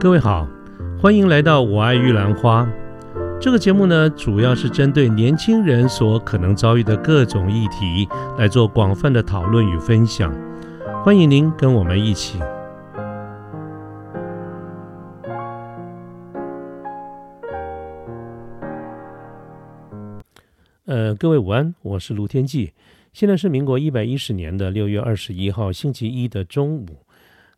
各位好，欢迎来到我爱玉兰花。这个节目呢，主要是针对年轻人所可能遭遇的各种议题来做广泛的讨论与分享。欢迎您跟我们一起。呃，各位午安，我是卢天记。现在是民国一百一十年的六月二十一号星期一的中午。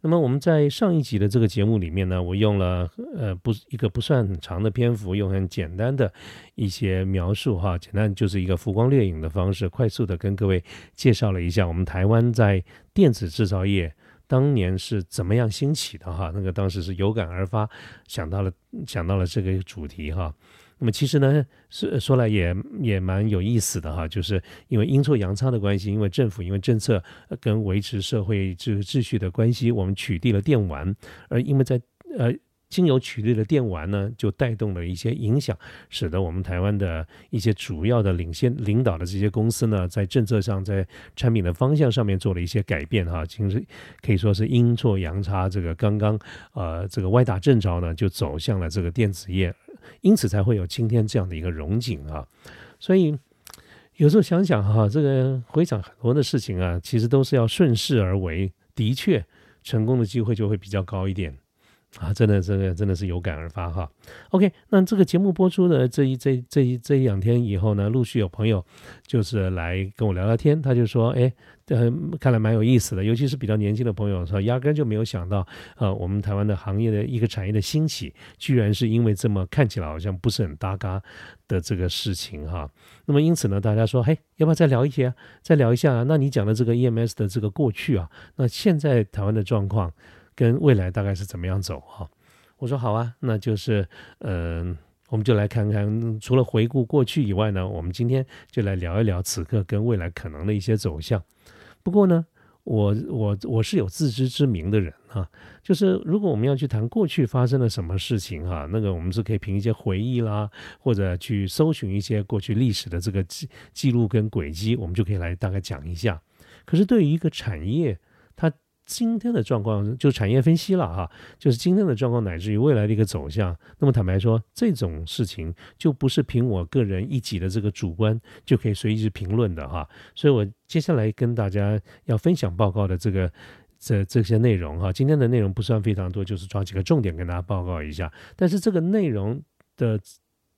那么我们在上一集的这个节目里面呢，我用了呃不一个不算很长的篇幅，用很简单的一些描述哈，简单就是一个浮光掠影的方式，快速的跟各位介绍了一下我们台湾在电子制造业当年是怎么样兴起的哈，那个当时是有感而发，想到了想到了这个主题哈。那么其实呢，说说来也也蛮有意思的哈，就是因为阴错阳差的关系，因为政府因为政策跟维持社会秩秩序的关系，我们取缔了电玩，而因为在呃经由取缔了电玩呢，就带动了一些影响，使得我们台湾的一些主要的领先领导的这些公司呢，在政策上在产品的方向上面做了一些改变哈，其实可以说是阴错阳差，这个刚刚呃这个歪打正着呢，就走向了这个电子业。因此才会有今天这样的一个荣景啊，所以有时候想想哈，这个回想很多的事情啊，其实都是要顺势而为，的确成功的机会就会比较高一点。啊，真的，真的，真的是有感而发哈。OK，那这个节目播出的这一这这一这一两天以后呢，陆续有朋友就是来跟我聊聊天，他就说，哎。呃，看来蛮有意思的，尤其是比较年轻的朋友说，压根就没有想到，呃，我们台湾的行业的一个产业的兴起，居然是因为这么看起来好像不是很搭嘎的这个事情哈。那么因此呢，大家说，嘿，要不要再聊一些，再聊一下？那你讲的这个 EMS 的这个过去啊，那现在台湾的状况跟未来大概是怎么样走哈？我说好啊，那就是，嗯，我们就来看看，除了回顾过去以外呢，我们今天就来聊一聊此刻跟未来可能的一些走向。不过呢，我我我是有自知之明的人啊，就是如果我们要去谈过去发生了什么事情哈，那个我们是可以凭一些回忆啦，或者去搜寻一些过去历史的这个记记录跟轨迹，我们就可以来大概讲一下。可是对于一个产业，它今天的状况就产业分析了哈，就是今天的状况乃至于未来的一个走向。那么坦白说，这种事情就不是凭我个人一己的这个主观就可以随意去评论的哈。所以我接下来跟大家要分享报告的这个这这些内容哈，今天的内容不算非常多，就是抓几个重点跟大家报告一下。但是这个内容的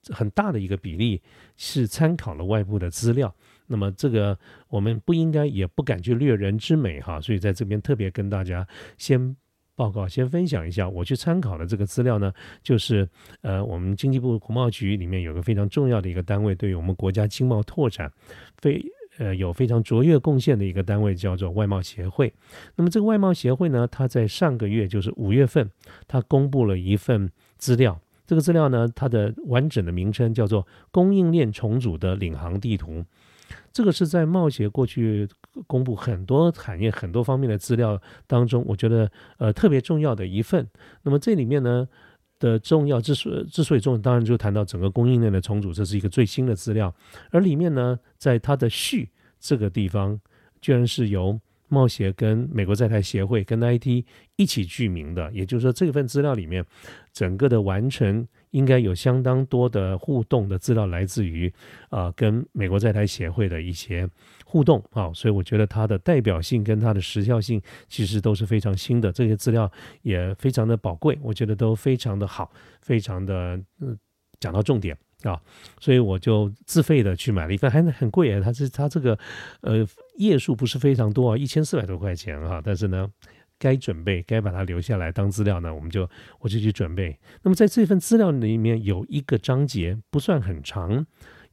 很大的一个比例是参考了外部的资料。那么这个我们不应该也不敢去掠人之美哈，所以在这边特别跟大家先报告、先分享一下，我去参考的这个资料呢，就是呃我们经济部国贸局里面有个非常重要的一个单位，对于我们国家经贸拓展非呃有非常卓越贡献的一个单位，叫做外贸协会。那么这个外贸协会呢，它在上个月就是五月份，它公布了一份资料。这个资料呢，它的完整的名称叫做供应链重组的领航地图。这个是在贸协过去公布很多产业很多方面的资料当中，我觉得呃特别重要的一份。那么这里面呢的重要之所之所以重要，当然就谈到整个供应链的重组，这是一个最新的资料。而里面呢，在它的序这个地方，居然是由贸协跟美国在台协会跟 IT 一起具名的，也就是说这份资料里面整个的完成。应该有相当多的互动的资料来自于，呃，跟美国在台协会的一些互动啊，所以我觉得它的代表性跟它的时效性其实都是非常新的，这些资料也非常的宝贵，我觉得都非常的好，非常的嗯讲到重点啊，所以我就自费的去买了一份，还很贵啊，它是它这个呃页数不是非常多啊，一千四百多块钱啊，但是呢。该准备，该把它留下来当资料呢，我们就我就去准备。那么在这份资料里面有一个章节不算很长，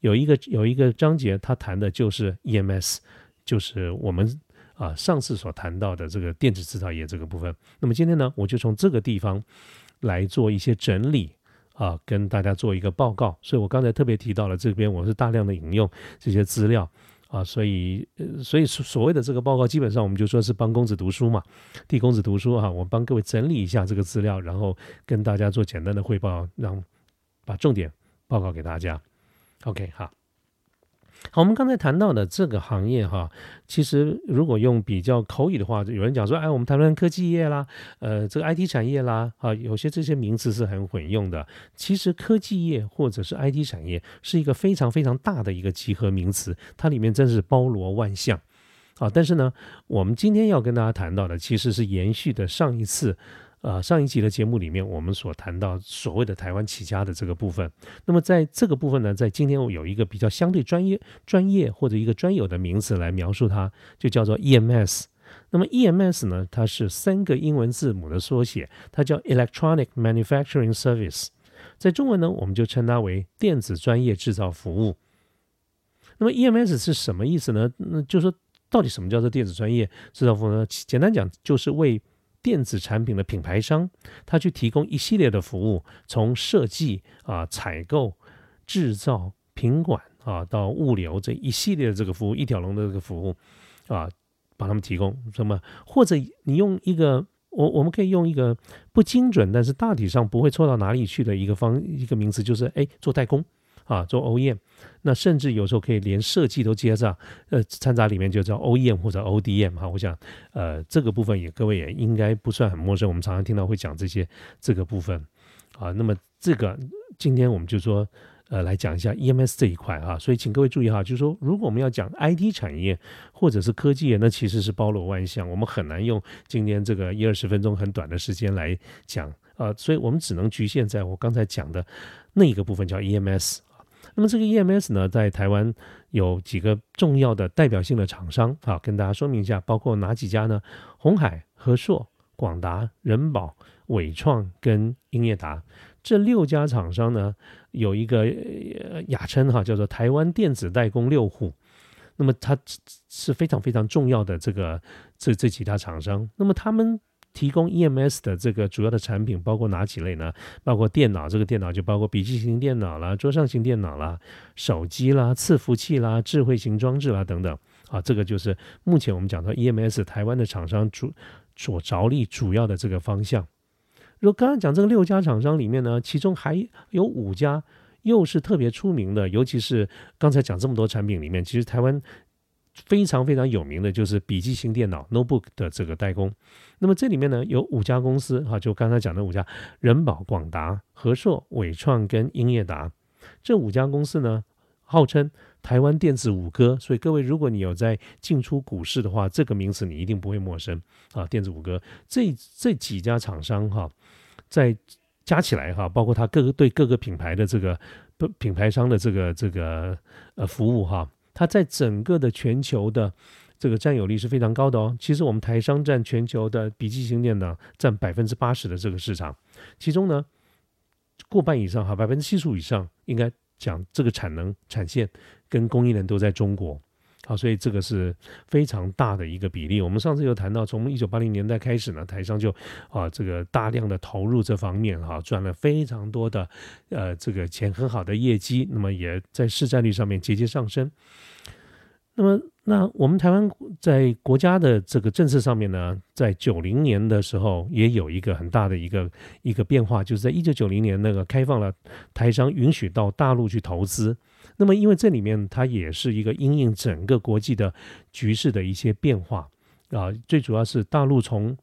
有一个有一个章节，它谈的就是 EMS，就是我们啊上次所谈到的这个电子制造业这个部分。那么今天呢，我就从这个地方来做一些整理啊，跟大家做一个报告。所以我刚才特别提到了这边，我是大量的引用这些资料。啊，所以，所以所谓的这个报告，基本上我们就说是帮公子读书嘛，替公子读书哈。我帮各位整理一下这个资料，然后跟大家做简单的汇报，让把重点报告给大家。OK，好。好，我们刚才谈到的这个行业哈，其实如果用比较口语的话，有人讲说，哎，我们谈论科技业啦，呃，这个 IT 产业啦，啊，有些这些名词是很混用的。其实科技业或者是 IT 产业是一个非常非常大的一个集合名词，它里面真是包罗万象。啊，但是呢，我们今天要跟大家谈到的，其实是延续的上一次。呃，上一集的节目里面，我们所谈到所谓的台湾起家的这个部分。那么在这个部分呢，在今天我有一个比较相对专业、专业或者一个专有的名词来描述它，就叫做 EMS。那么 EMS 呢，它是三个英文字母的缩写，它叫 Electronic Manufacturing Service。在中文呢，我们就称它为电子专业制造服务。那么 EMS 是什么意思呢？那就说到底什么叫做电子专业制造服务呢？简单讲，就是为电子产品的品牌商，他去提供一系列的服务，从设计啊、采购、制造、品管啊到物流这一系列的这个服务，一条龙的这个服务啊，帮他们提供什么？或者你用一个我我们可以用一个不精准，但是大体上不会错到哪里去的一个方一个名词，就是哎做代工。啊，做 OEM，那甚至有时候可以连设计都接上，呃，掺杂里面就叫 OEM 或者 ODM 哈。我想，呃，这个部分也各位也应该不算很陌生，我们常常听到会讲这些这个部分啊。那么这个今天我们就说，呃，来讲一下 EMS 这一块啊。所以请各位注意哈，就是说，如果我们要讲 IT 产业或者是科技业，那其实是包罗万象，我们很难用今天这个一二十分钟很短的时间来讲啊。所以我们只能局限在我刚才讲的那一个部分，叫 EMS。那么这个 EMS 呢，在台湾有几个重要的代表性的厂商啊，跟大家说明一下，包括哪几家呢？红海、和硕、广达、人保、伟创跟英业达这六家厂商呢，有一个雅称哈，叫做台湾电子代工六虎。那么它是非常非常重要的这个这这几大厂商。那么他们。提供 EMS 的这个主要的产品包括哪几类呢？包括电脑，这个电脑就包括笔记型电脑啦、桌上型电脑啦、手机啦、伺服器啦、智慧型装置啦等等。啊，这个就是目前我们讲到 EMS 台湾的厂商主所着力主要的这个方向。如果刚刚讲这个六家厂商里面呢，其中还有五家又是特别出名的，尤其是刚才讲这么多产品里面，其实台湾。非常非常有名的就是笔记型电脑 notebook 的这个代工，那么这里面呢有五家公司哈，就刚才讲的五家，人保、广达、和硕、伟创跟英业达，这五家公司呢号称台湾电子五哥，所以各位如果你有在进出股市的话，这个名词你一定不会陌生啊，电子五哥这这几家厂商哈，在加起来哈，包括它各个对各个品牌的这个品牌商的这个这个呃服务哈。它在整个的全球的这个占有率是非常高的哦。其实我们台商占全球的笔记型电脑占百分之八十的这个市场，其中呢过半以上哈，百分之七十五以上应该讲这个产能产线跟供应链都在中国。所以这个是非常大的一个比例。我们上次有谈到，从一九八零年代开始呢，台商就啊这个大量的投入这方面哈，赚了非常多的呃这个钱很好的业绩，那么也在市占率上面节节上升。那么，那我们台湾在国家的这个政策上面呢，在九零年的时候也有一个很大的一个一个变化，就是在一九九零年那个开放了台商允许到大陆去投资。那么，因为这里面它也是一个因应整个国际的局势的一些变化啊，最主要是大陆从。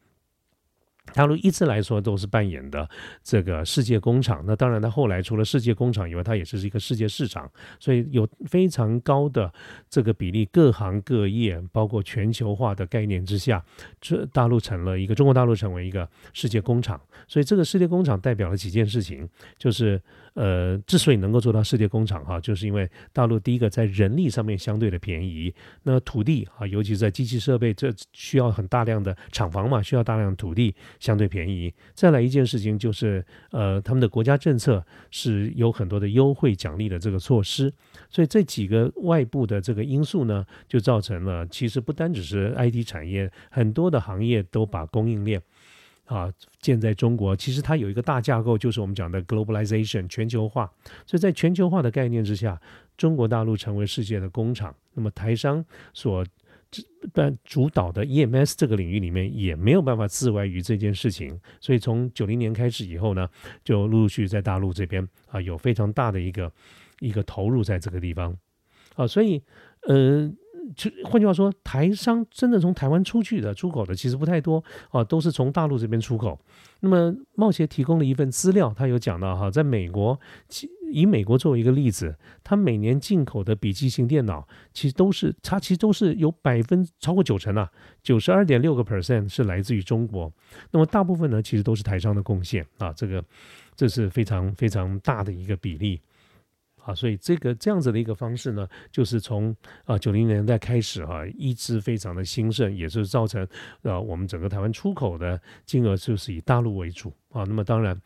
大陆一直来说都是扮演的这个世界工厂，那当然它后来除了世界工厂以外，它也是一个世界市场，所以有非常高的这个比例，各行各业包括全球化的概念之下，这大陆成了一个中国大陆成为一个世界工厂，所以这个世界工厂代表了几件事情，就是呃，之所以能够做到世界工厂哈，就是因为大陆第一个在人力上面相对的便宜，那土地啊，尤其在机器设备，这需要很大量的厂房嘛，需要大量土地。相对便宜，再来一件事情就是，呃，他们的国家政策是有很多的优惠奖励的这个措施，所以这几个外部的这个因素呢，就造成了其实不单只是 IT 产业，很多的行业都把供应链啊建在中国。其实它有一个大架构，就是我们讲的 globalization 全球化。所以在全球化的概念之下，中国大陆成为世界的工厂，那么台商所。但主导的 EMS 这个领域里面也没有办法自外于这件事情，所以从九零年开始以后呢，就陆陆续在大陆这边啊有非常大的一个一个投入在这个地方。啊，所以呃。就换句话说，台商真的从台湾出去的出口的其实不太多啊，都是从大陆这边出口。那么茂协提供了一份资料，他有讲到哈，在美国，以美国作为一个例子，它每年进口的笔记型电脑其实都是它其实都是有百分超过九成啊，九十二点六个 percent 是来自于中国。那么大部分呢，其实都是台商的贡献啊，这个这是非常非常大的一个比例。啊，所以这个这样子的一个方式呢，就是从啊九零年代开始哈，一直非常的兴盛，也是造成啊我们整个台湾出口的金额就是以大陆为主啊。那么当然，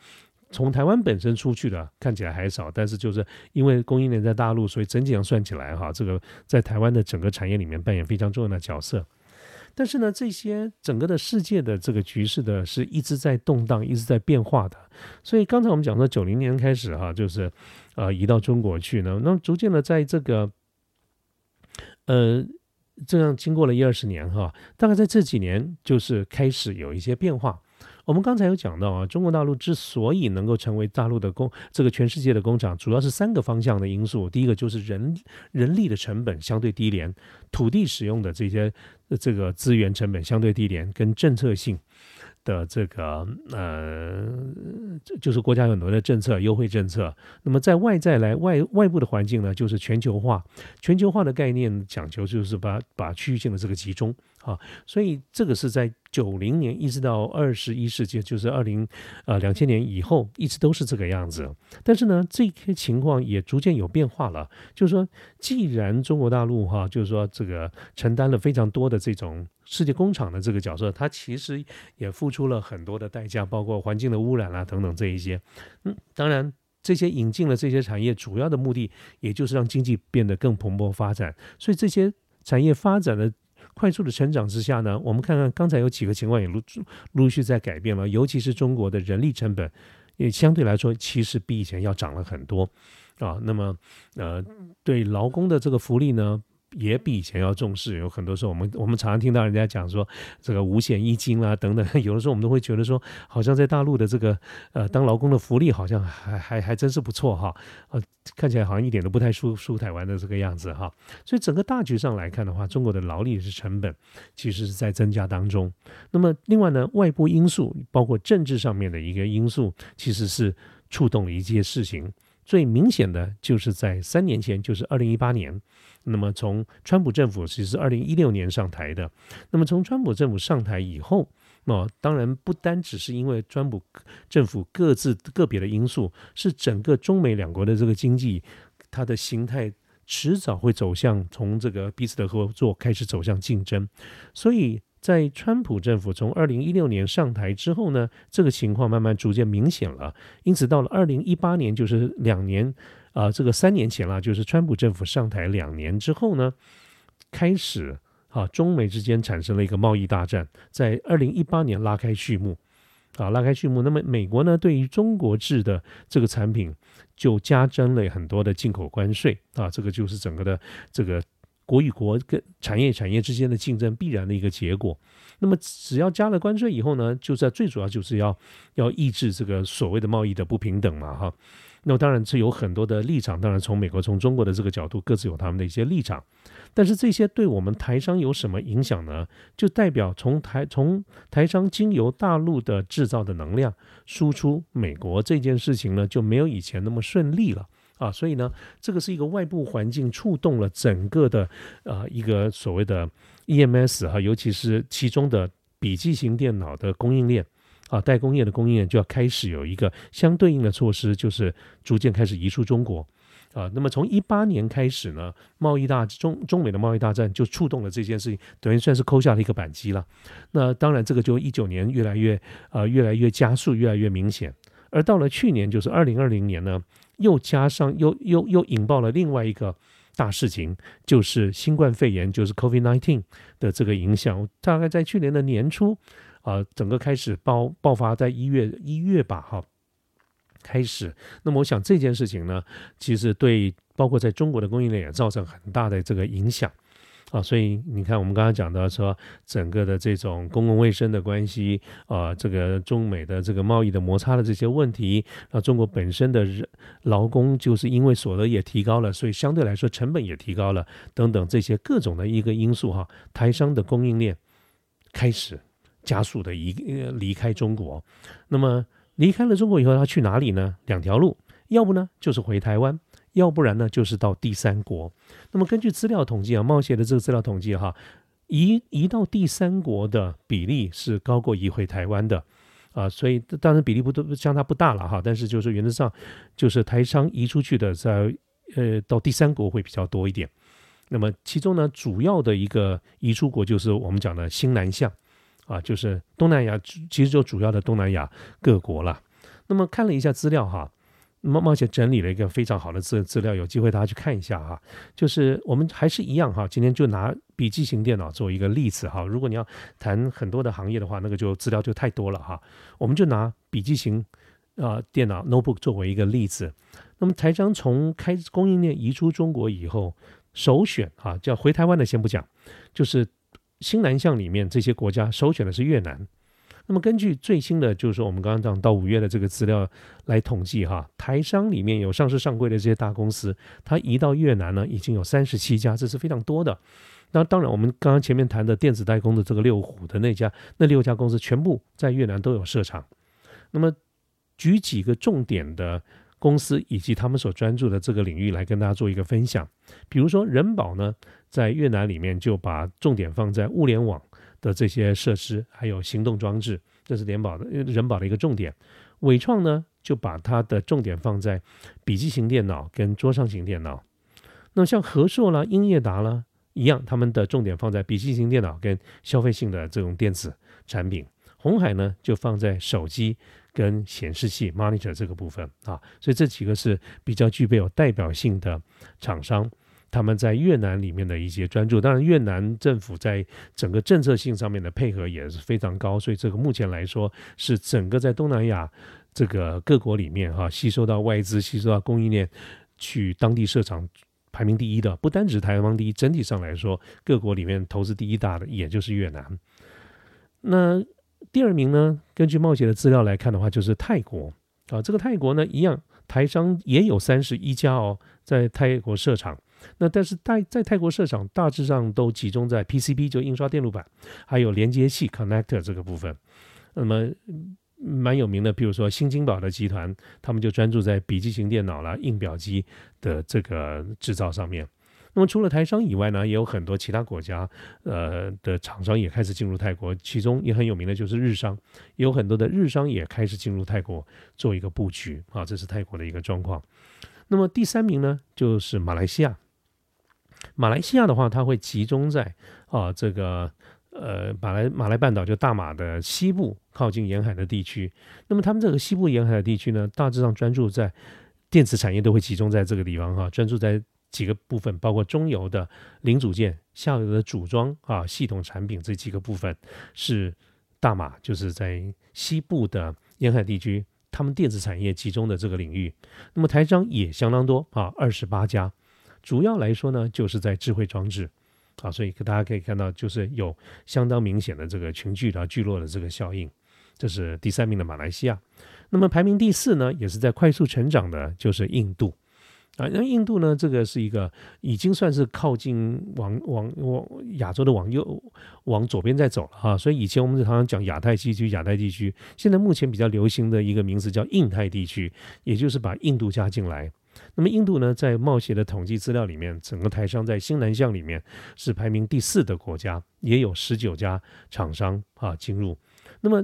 从台湾本身出去的看起来还少，但是就是因为供应链在大陆，所以整体上算起来哈，这个在台湾的整个产业里面扮演非常重要的角色。但是呢，这些整个的世界的这个局势的是一直在动荡，一直在变化的。所以刚才我们讲到，九零年开始哈，就是呃移到中国去呢，那么逐渐的在这个呃这样经过了一二十年哈，大概在这几年就是开始有一些变化。我们刚才有讲到啊，中国大陆之所以能够成为大陆的工这个全世界的工厂，主要是三个方向的因素。第一个就是人人力的成本相对低廉，土地使用的这些这个资源成本相对低廉，跟政策性。的这个呃，就是国家有很多的政策优惠政策。那么在外在来外外部的环境呢，就是全球化。全球化的概念讲究就是把把区域性的这个集中啊，所以这个是在九零年一直到二十一世纪，就是二零呃两千年以后，一直都是这个样子。但是呢，这些情况也逐渐有变化了。就是说，既然中国大陆哈，就是说这个承担了非常多的这种。世界工厂的这个角色，它其实也付出了很多的代价，包括环境的污染啊等等这一些。嗯，当然这些引进了这些产业，主要的目的也就是让经济变得更蓬勃发展。所以这些产业发展的快速的成长之下呢，我们看看刚才有几个情况也陆陆续在改变了，尤其是中国的人力成本也相对来说其实比以前要涨了很多啊。那么呃，对劳工的这个福利呢？也比以前要重视，有很多时候我们我们常常听到人家讲说这个五险一金啦等等，有的时候我们都会觉得说，好像在大陆的这个呃当劳工的福利好像还还还真是不错哈，呃看起来好像一点都不太输输台湾的这个样子哈，所以整个大局上来看的话，中国的劳力是成本其实是在增加当中。那么另外呢，外部因素包括政治上面的一个因素，其实是触动了一些事情。最明显的就是在三年前，就是二零一八年。那么从川普政府其实是二零一六年上台的。那么从川普政府上台以后，那当然不单只是因为川普政府各自个别的因素，是整个中美两国的这个经济，它的形态迟早会走向从这个彼此的合作开始走向竞争。所以在川普政府从二零一六年上台之后呢，这个情况慢慢逐渐明显了。因此到了二零一八年，就是两年。啊，这个三年前了，就是川普政府上台两年之后呢，开始啊，中美之间产生了一个贸易大战，在二零一八年拉开序幕，啊，拉开序幕。那么美国呢，对于中国制的这个产品就加征了很多的进口关税，啊，这个就是整个的这个国与国跟产业产业之间的竞争必然的一个结果。那么只要加了关税以后呢，就在最主要就是要要抑制这个所谓的贸易的不平等嘛，哈。那么当然是有很多的立场，当然从美国、从中国的这个角度，各自有他们的一些立场。但是这些对我们台商有什么影响呢？就代表从台从台商经由大陆的制造的能量输出美国这件事情呢，就没有以前那么顺利了啊。所以呢，这个是一个外部环境触动了整个的啊一个所谓的 EMS 哈，尤其是其中的笔记型电脑的供应链。啊，代工业的供应链就要开始有一个相对应的措施，就是逐渐开始移出中国。啊，那么从一八年开始呢，贸易大中中美的贸易大战就触动了这件事情，等于算是扣下了一个扳机了。那当然，这个就一九年越来越啊，越来越加速，越来越明显。而到了去年，就是二零二零年呢，又加上又又又引爆了另外一个大事情，就是新冠肺炎，就是 COVID nineteen 的这个影响。大概在去年的年初。啊，整个开始爆爆发在一月一月吧，哈，开始。那么我想这件事情呢，其实对包括在中国的供应链也造成很大的这个影响，啊，所以你看，我们刚刚讲到说，整个的这种公共卫生的关系，啊，这个中美的这个贸易的摩擦的这些问题，啊，中国本身的人劳工就是因为所得也提高了，所以相对来说成本也提高了，等等这些各种的一个因素哈，台商的供应链开始加速的移离开中国，那么离开了中国以后，他去哪里呢？两条路，要不呢就是回台湾。要不然呢，就是到第三国。那么根据资料统计啊，冒险的这个资料统计哈，移移到第三国的比例是高过移回台湾的啊。所以当然比例不都相差不大了哈，但是就是原则上就是台商移出去的在呃到第三国会比较多一点。那么其中呢，主要的一个移出国就是我们讲的新南向啊，就是东南亚，其实就主要的东南亚各国了。那么看了一下资料哈。冒冒险整理了一个非常好的资资料，有机会大家去看一下哈。就是我们还是一样哈，今天就拿笔记型电脑做一个例子哈。如果你要谈很多的行业的话，那个就资料就太多了哈。我们就拿笔记型啊电脑 notebook 作为一个例子。那么台商从开供应链移出中国以后，首选啊叫回台湾的先不讲，就是新南向里面这些国家首选的是越南。那么根据最新的，就是说我们刚刚讲到五月的这个资料来统计哈，台商里面有上市上柜的这些大公司，它移到越南呢，已经有三十七家，这是非常多的。那当然，我们刚刚前面谈的电子代工的这个六虎的那家，那六家公司全部在越南都有设厂。那么举几个重点的公司以及他们所专注的这个领域来跟大家做一个分享。比如说人保呢，在越南里面就把重点放在物联网。的这些设施还有行动装置，这是联保的人保的一个重点。伟创呢，就把它的重点放在笔记型电脑跟桌上型电脑。那像和硕啦、英业达啦一样，他们的重点放在笔记型电脑跟消费性的这种电子产品。红海呢，就放在手机跟显示器 monitor 这个部分啊。所以这几个是比较具备有代表性的厂商。他们在越南里面的一些专注，当然越南政府在整个政策性上面的配合也是非常高，所以这个目前来说是整个在东南亚这个各国里面哈，吸收到外资、吸收到供应链去当地设厂排名第一的，不单指台湾第一，整体上来说各国里面投资第一大的也就是越南。那第二名呢？根据冒险的资料来看的话，就是泰国啊，这个泰国呢一样，台商也有三十一家哦，在泰国设厂。那但是在在泰国设厂大致上都集中在 PCB 就印刷电路板，还有连接器 connector 这个部分。那么蛮有名的，比如说新金宝的集团，他们就专注在笔记型电脑啦、印表机的这个制造上面。那么除了台商以外呢，也有很多其他国家呃的厂商也开始进入泰国，其中也很有名的就是日商，有很多的日商也开始进入泰国做一个布局啊，这是泰国的一个状况。那么第三名呢，就是马来西亚。马来西亚的话，它会集中在啊这个呃马来马来半岛就大马的西部靠近沿海的地区。那么他们这个西部沿海的地区呢，大致上专注在电子产业都会集中在这个地方哈，专注在几个部分，包括中游的零组件、下游的组装啊、系统产品这几个部分是大马就是在西部的沿海地区，他们电子产业集中的这个领域。那么台商也相当多啊，二十八家。主要来说呢，就是在智慧装置，啊，所以大家可以看到，就是有相当明显的这个群聚的聚落的这个效应。这是第三名的马来西亚，那么排名第四呢，也是在快速成长的，就是印度，啊，那印度呢，这个是一个已经算是靠近往往往亚洲的往右往左边在走了哈，所以以前我们常常讲亚太地区，亚太地区，现在目前比较流行的一个名字叫印太地区，也就是把印度加进来。那么印度呢，在冒险的统计资料里面，整个台商在新南向里面是排名第四的国家，也有十九家厂商啊进入。那么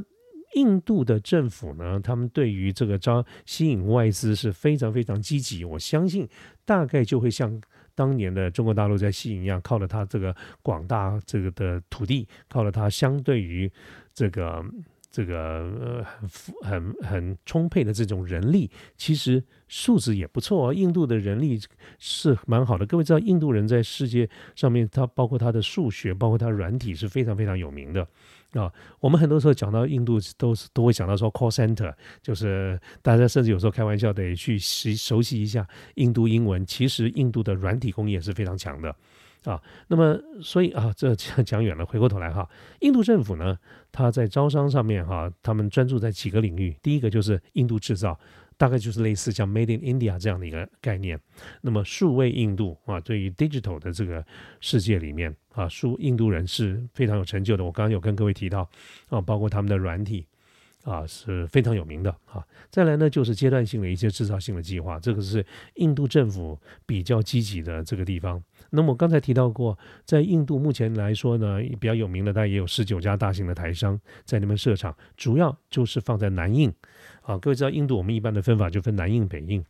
印度的政府呢，他们对于这个招吸引外资是非常非常积极。我相信大概就会像当年的中国大陆在吸引一样，靠了它这个广大这个的土地，靠了它相对于这个。这个呃很很很充沛的这种人力，其实素质也不错哦。印度的人力是蛮好的。各位知道，印度人在世界上面，他包括他的数学，包括他软体是非常非常有名的啊。我们很多时候讲到印度，都是都会想到说 call center，就是大家甚至有时候开玩笑得去习熟悉一下印度英文。其实印度的软体工业是非常强的。啊。那么所以啊，这讲远了，回过头来哈，印度政府呢，它在招商上面哈，他们专注在几个领域，第一个就是印度制造。大概就是类似像 Made in India 这样的一个概念。那么数位印度啊，对于 digital 的这个世界里面啊，数印度人是非常有成就的。我刚刚有跟各位提到啊，包括他们的软体啊是非常有名的啊。再来呢，就是阶段性的一些制造性的计划，这个是印度政府比较积极的这个地方。那么我刚才提到过，在印度目前来说呢，比较有名的，大概也有十九家大型的台商在那边设厂，主要就是放在南印。啊，各位知道印度我们一般的分法就分南印北印，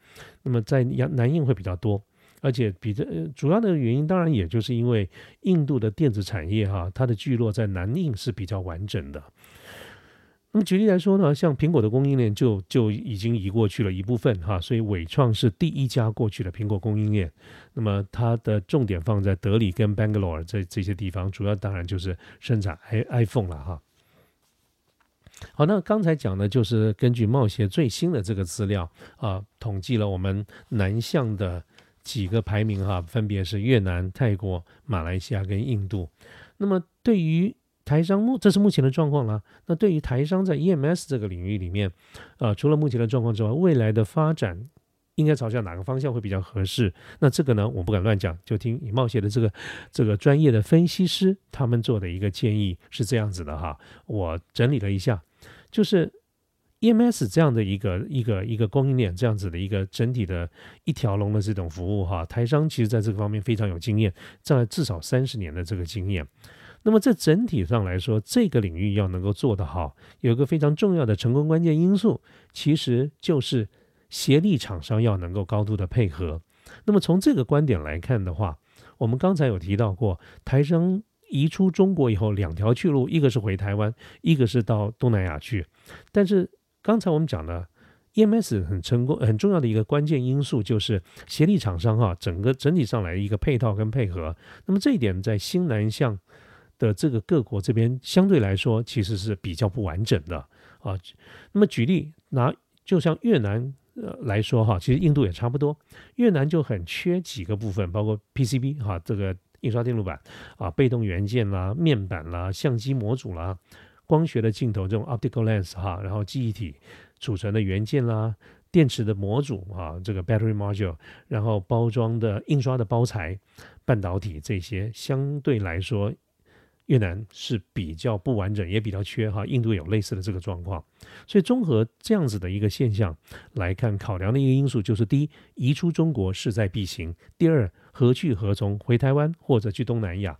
那么在南印会比较多，而且比这主要的原因当然也就是因为印度的电子产业哈，它的聚落在南印是比较完整的。那么举例来说呢，像苹果的供应链就就已经移过去了一部分哈，所以伟创是第一家过去的苹果供应链。那么它的重点放在德里跟 Bangalore 这这些地方，主要当然就是生产 i iPhone 了哈。好，那刚才讲的就是根据贸协最新的这个资料啊，统计了我们南向的几个排名哈，分别是越南、泰国、马来西亚跟印度。那么对于台商目，这是目前的状况啦。那对于台商在 EMS 这个领域里面，啊，除了目前的状况之外，未来的发展应该朝向哪个方向会比较合适？那这个呢，我不敢乱讲，就听以贸协的这个这个专业的分析师他们做的一个建议是这样子的哈，我整理了一下。就是 EMS 这样的一个一个一个供应链，这样子的一个整体的一条龙的这种服务哈，台商其实在这个方面非常有经验，在至少三十年的这个经验。那么在整体上来说，这个领域要能够做得好，有一个非常重要的成功关键因素，其实就是协力厂商要能够高度的配合。那么从这个观点来看的话，我们刚才有提到过台商。移出中国以后，两条去路，一个是回台湾，一个是到东南亚去。但是刚才我们讲的 EMS 很成功、很重要的一个关键因素就是协力厂商哈，整个整体上来一个配套跟配合。那么这一点在新南向的这个各国这边相对来说其实是比较不完整的啊。那么举例拿就像越南呃来说哈，其实印度也差不多，越南就很缺几个部分，包括 PCB 哈这个。印刷电路板啊，被动元件啦，面板啦，相机模组啦，光学的镜头这种 optical lens 哈，然后记忆体储存的元件啦，电池的模组啊，这个 battery module，然后包装的印刷的包材，半导体这些相对来说。越南是比较不完整，也比较缺哈。印度有类似的这个状况，所以综合这样子的一个现象来看，考量的一个因素就是：第一，移出中国势在必行；第二，何去何从？回台湾或者去东南亚？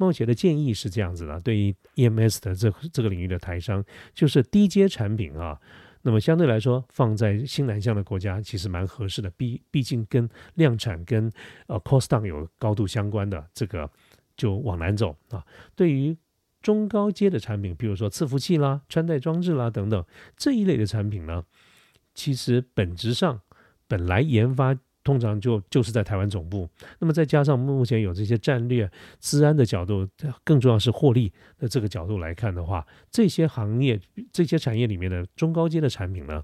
冒险的建议是这样子的：对于 EMS 的这这个领域的台商，就是低阶产品啊，那么相对来说放在新南向的国家其实蛮合适的。毕毕竟跟量产跟呃 cost down 有高度相关的这个。就往南走啊！对于中高阶的产品，比如说伺服器啦、穿戴装置啦等等这一类的产品呢，其实本质上本来研发通常就就是在台湾总部。那么再加上目前有这些战略、治安的角度，更重要是获利的这个角度来看的话，这些行业、这些产业里面的中高阶的产品呢，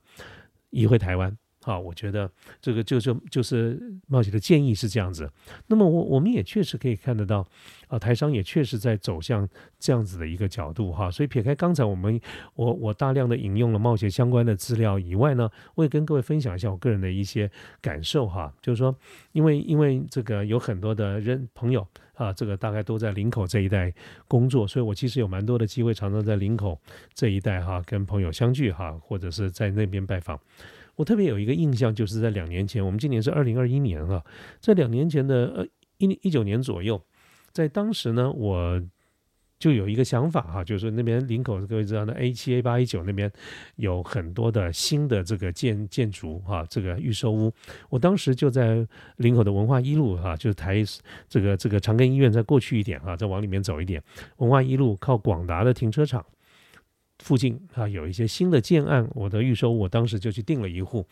移回台湾。啊，我觉得这个就就就是冒险的建议是这样子。那么我我们也确实可以看得到，啊，台商也确实在走向这样子的一个角度哈。所以撇开刚才我们我我大量的引用了冒险相关的资料以外呢，我也跟各位分享一下我个人的一些感受哈。就是说，因为因为这个有很多的人朋友啊，这个大概都在林口这一带工作，所以我其实有蛮多的机会，常常在林口这一带哈跟朋友相聚哈，或者是在那边拜访。我特别有一个印象，就是在两年前，我们今年是二零二一年啊，在两年前的呃一一九年左右，在当时呢，我就有一个想法哈，就是那边林口各位知道的 A 七 A 八 A 九那边有很多的新的这个建建筑哈，这个预售屋，我当时就在林口的文化一路哈，就是台这个这个长庚医院再过去一点哈，再往里面走一点，文化一路靠广达的停车场。附近啊有一些新的建案，我的预售我当时就去订了一户，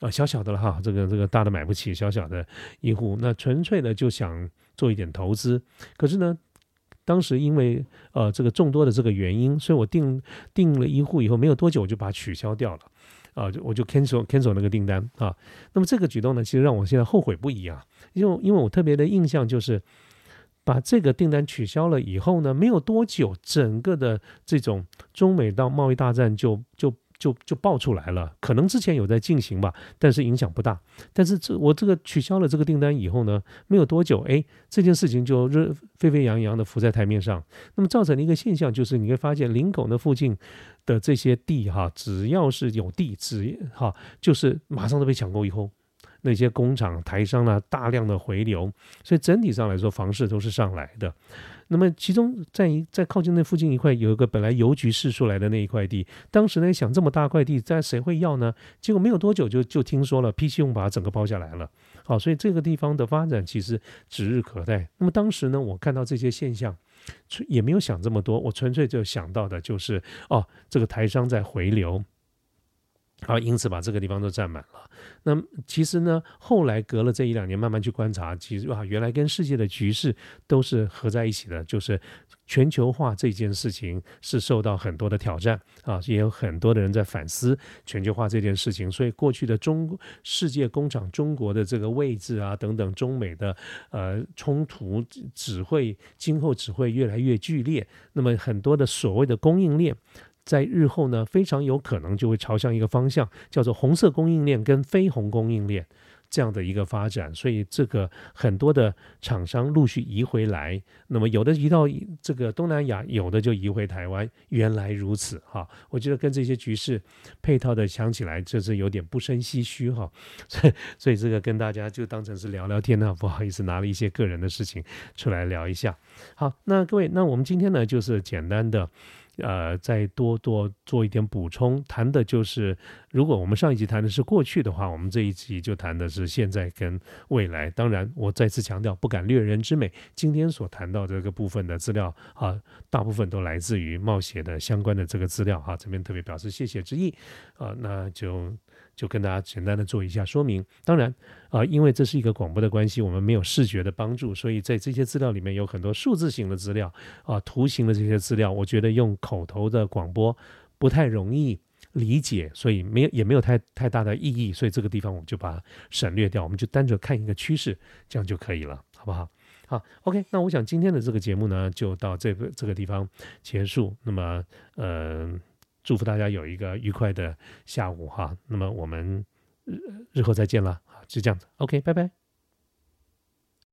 啊小小的了哈，这个这个大的买不起，小小的一户，那纯粹的就想做一点投资。可是呢，当时因为呃这个众多的这个原因，所以我订订了一户以后，没有多久我就把它取消掉了，啊就我就 cancel cancel 那个订单啊。那么这个举动呢，其实让我现在后悔不已啊，因为因为我特别的印象就是。把这个订单取消了以后呢，没有多久，整个的这种中美到贸易大战就就。就就爆出来了，可能之前有在进行吧，但是影响不大。但是这我这个取消了这个订单以后呢，没有多久，哎，这件事情就热沸沸扬扬的浮在台面上。那么造成的一个现象就是，你会发现林口那附近的这些地哈，只要是有地，只哈就是马上都被抢购以后。那些工厂、台商呢，大量的回流，所以整体上来说，房市都是上来的。那么，其中在在靠近那附近一块，有一个本来邮局试出来的那一块地，当时呢想这么大块地，在谁会要呢？结果没有多久就就听说了，PC 用把它整个包下来了。好，所以这个地方的发展其实指日可待。那么当时呢，我看到这些现象，也没有想这么多，我纯粹就想到的就是，哦，这个台商在回流。好，因此把这个地方都占满了。那其实呢，后来隔了这一两年，慢慢去观察，其实啊，原来跟世界的局势都是合在一起的。就是全球化这件事情是受到很多的挑战啊，也有很多的人在反思全球化这件事情。所以过去的中世界工厂中国的这个位置啊，等等，中美的呃冲突只会今后只会越来越剧烈。那么很多的所谓的供应链。在日后呢，非常有可能就会朝向一个方向，叫做红色供应链跟非红供应链这样的一个发展。所以这个很多的厂商陆续移回来，那么有的移到这个东南亚，有的就移回台湾。原来如此哈，我觉得跟这些局势配套的想起来，这是有点不胜唏嘘哈。所 以所以这个跟大家就当成是聊聊天呢，不好意思拿了一些个人的事情出来聊一下。好，那各位，那我们今天呢就是简单的。呃，再多多做一点补充，谈的就是，如果我们上一集谈的是过去的话，我们这一集就谈的是现在跟未来。当然，我再次强调，不敢略人之美。今天所谈到这个部分的资料啊，大部分都来自于冒险的相关的这个资料哈，这边特别表示谢谢之意啊，那就。就跟大家简单的做一下说明。当然，啊，因为这是一个广播的关系，我们没有视觉的帮助，所以在这些资料里面有很多数字型的资料啊，图形的这些资料，我觉得用口头的广播不太容易理解，所以没有也没有太太大的意义，所以这个地方我们就把它省略掉，我们就单纯看一个趋势，这样就可以了，好不好？好，OK，那我想今天的这个节目呢，就到这个这个地方结束。那么，呃。祝福大家有一个愉快的下午哈，那么我们日日后再见了，好，就这样子，OK，拜拜。